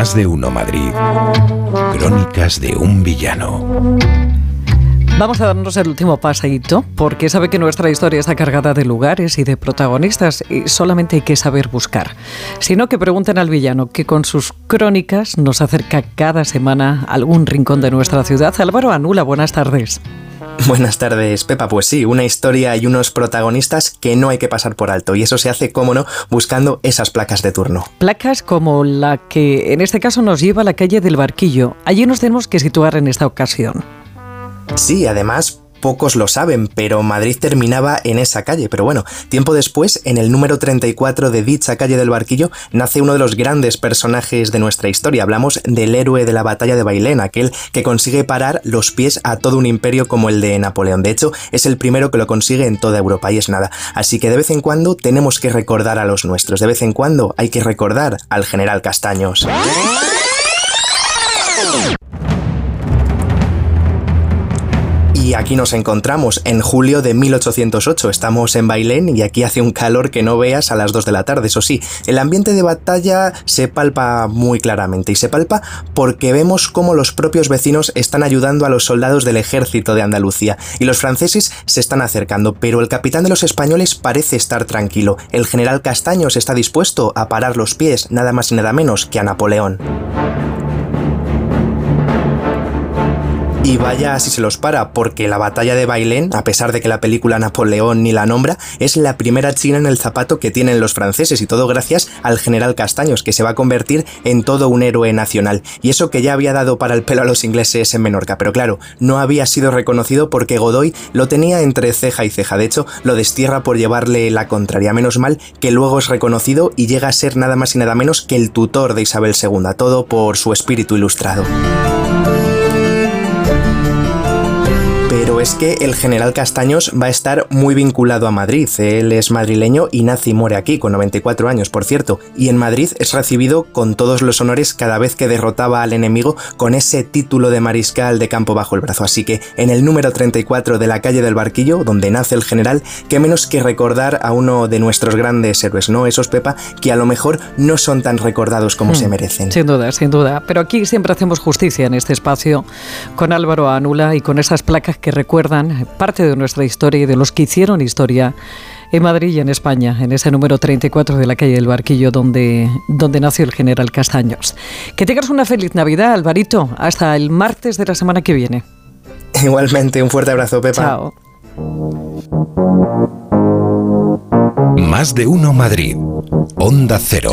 Más de uno Madrid. Crónicas de un villano. Vamos a darnos el último paseíto, porque sabe que nuestra historia está cargada de lugares y de protagonistas y solamente hay que saber buscar. Sino que pregunten al villano que con sus crónicas nos acerca cada semana algún rincón de nuestra ciudad. Álvaro Anula, buenas tardes. Buenas tardes, Pepa. Pues sí, una historia y unos protagonistas que no hay que pasar por alto. Y eso se hace, cómo no, buscando esas placas de turno. Placas como la que en este caso nos lleva a la calle del Barquillo. Allí nos tenemos que situar en esta ocasión. Sí, además pocos lo saben, pero Madrid terminaba en esa calle. Pero bueno, tiempo después, en el número 34 de dicha calle del Barquillo, nace uno de los grandes personajes de nuestra historia. Hablamos del héroe de la batalla de Bailén, aquel que consigue parar los pies a todo un imperio como el de Napoleón. De hecho, es el primero que lo consigue en toda Europa y es nada. Así que de vez en cuando tenemos que recordar a los nuestros. De vez en cuando hay que recordar al general Castaños. Y aquí nos encontramos en julio de 1808. Estamos en Bailén y aquí hace un calor que no veas a las 2 de la tarde. Eso sí, el ambiente de batalla se palpa muy claramente y se palpa porque vemos cómo los propios vecinos están ayudando a los soldados del ejército de Andalucía y los franceses se están acercando, pero el capitán de los españoles parece estar tranquilo. El general Castaños está dispuesto a parar los pies nada más y nada menos que a Napoleón. Y vaya si se los para, porque la batalla de Bailén, a pesar de que la película Napoleón ni la nombra, es la primera china en el zapato que tienen los franceses y todo gracias al general Castaños, que se va a convertir en todo un héroe nacional. Y eso que ya había dado para el pelo a los ingleses en Menorca, pero claro, no había sido reconocido porque Godoy lo tenía entre ceja y ceja. De hecho, lo destierra por llevarle la contraria. Menos mal que luego es reconocido y llega a ser nada más y nada menos que el tutor de Isabel II, todo por su espíritu ilustrado. Pero es que el general Castaños va a estar muy vinculado a Madrid. Él es madrileño y nace y muere aquí, con 94 años, por cierto. Y en Madrid es recibido con todos los honores cada vez que derrotaba al enemigo con ese título de mariscal de campo bajo el brazo. Así que en el número 34 de la calle del Barquillo, donde nace el general, qué menos que recordar a uno de nuestros grandes héroes, ¿no? Esos Pepa que a lo mejor no son tan recordados como se merecen. Sin duda, sin duda. Pero aquí siempre hacemos justicia en este espacio con Álvaro Anula y con esas placas que recuerdan parte de nuestra historia y de los que hicieron historia en Madrid y en España, en ese número 34 de la calle del Barquillo, donde, donde nació el general Castaños. Que tengas una feliz Navidad, Alvarito, hasta el martes de la semana que viene. Igualmente, un fuerte abrazo, Pepa. Chao. Más de uno Madrid. Onda Cero.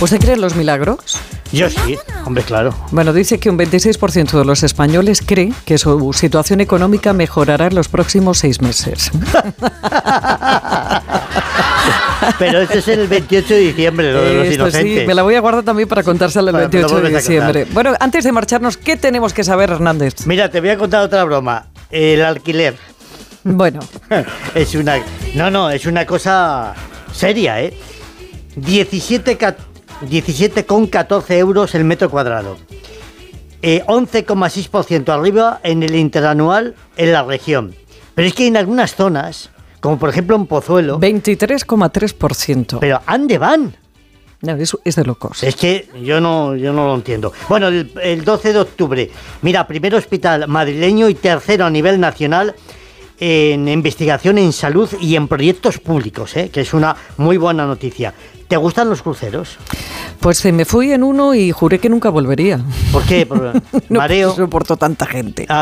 ¿Usted cree en los milagros? Yo sí, hombre, claro. Bueno, dice que un 26% de los españoles cree que su situación económica mejorará en los próximos seis meses. Pero este es el 28 de diciembre, lo de los Esto sí, inocentes. me la voy a guardar también para contársela el Para- para 28 de diciembre. Bueno, antes de marcharnos, ¿qué tenemos que saber, Hernández? Mira, te voy a contar otra broma. El alquiler. Bueno, Es una. No, no, es una cosa seria, ¿eh? 17 ca- 17,14 euros el metro cuadrado. Eh, 11,6% arriba en el interanual en la región. Pero es que en algunas zonas, como por ejemplo en Pozuelo, 23,3%. pero ¿ande van? No, es de locos. Es que yo no, yo no lo entiendo. Bueno, el, el 12 de octubre, mira, primer hospital madrileño y tercero a nivel nacional en investigación en salud y en proyectos públicos, ¿eh? que es una muy buena noticia. ¿Te gustan los cruceros? Pues eh, me fui en uno y juré que nunca volvería. ¿Por qué? Por No mareo. soporto tanta gente. Ah,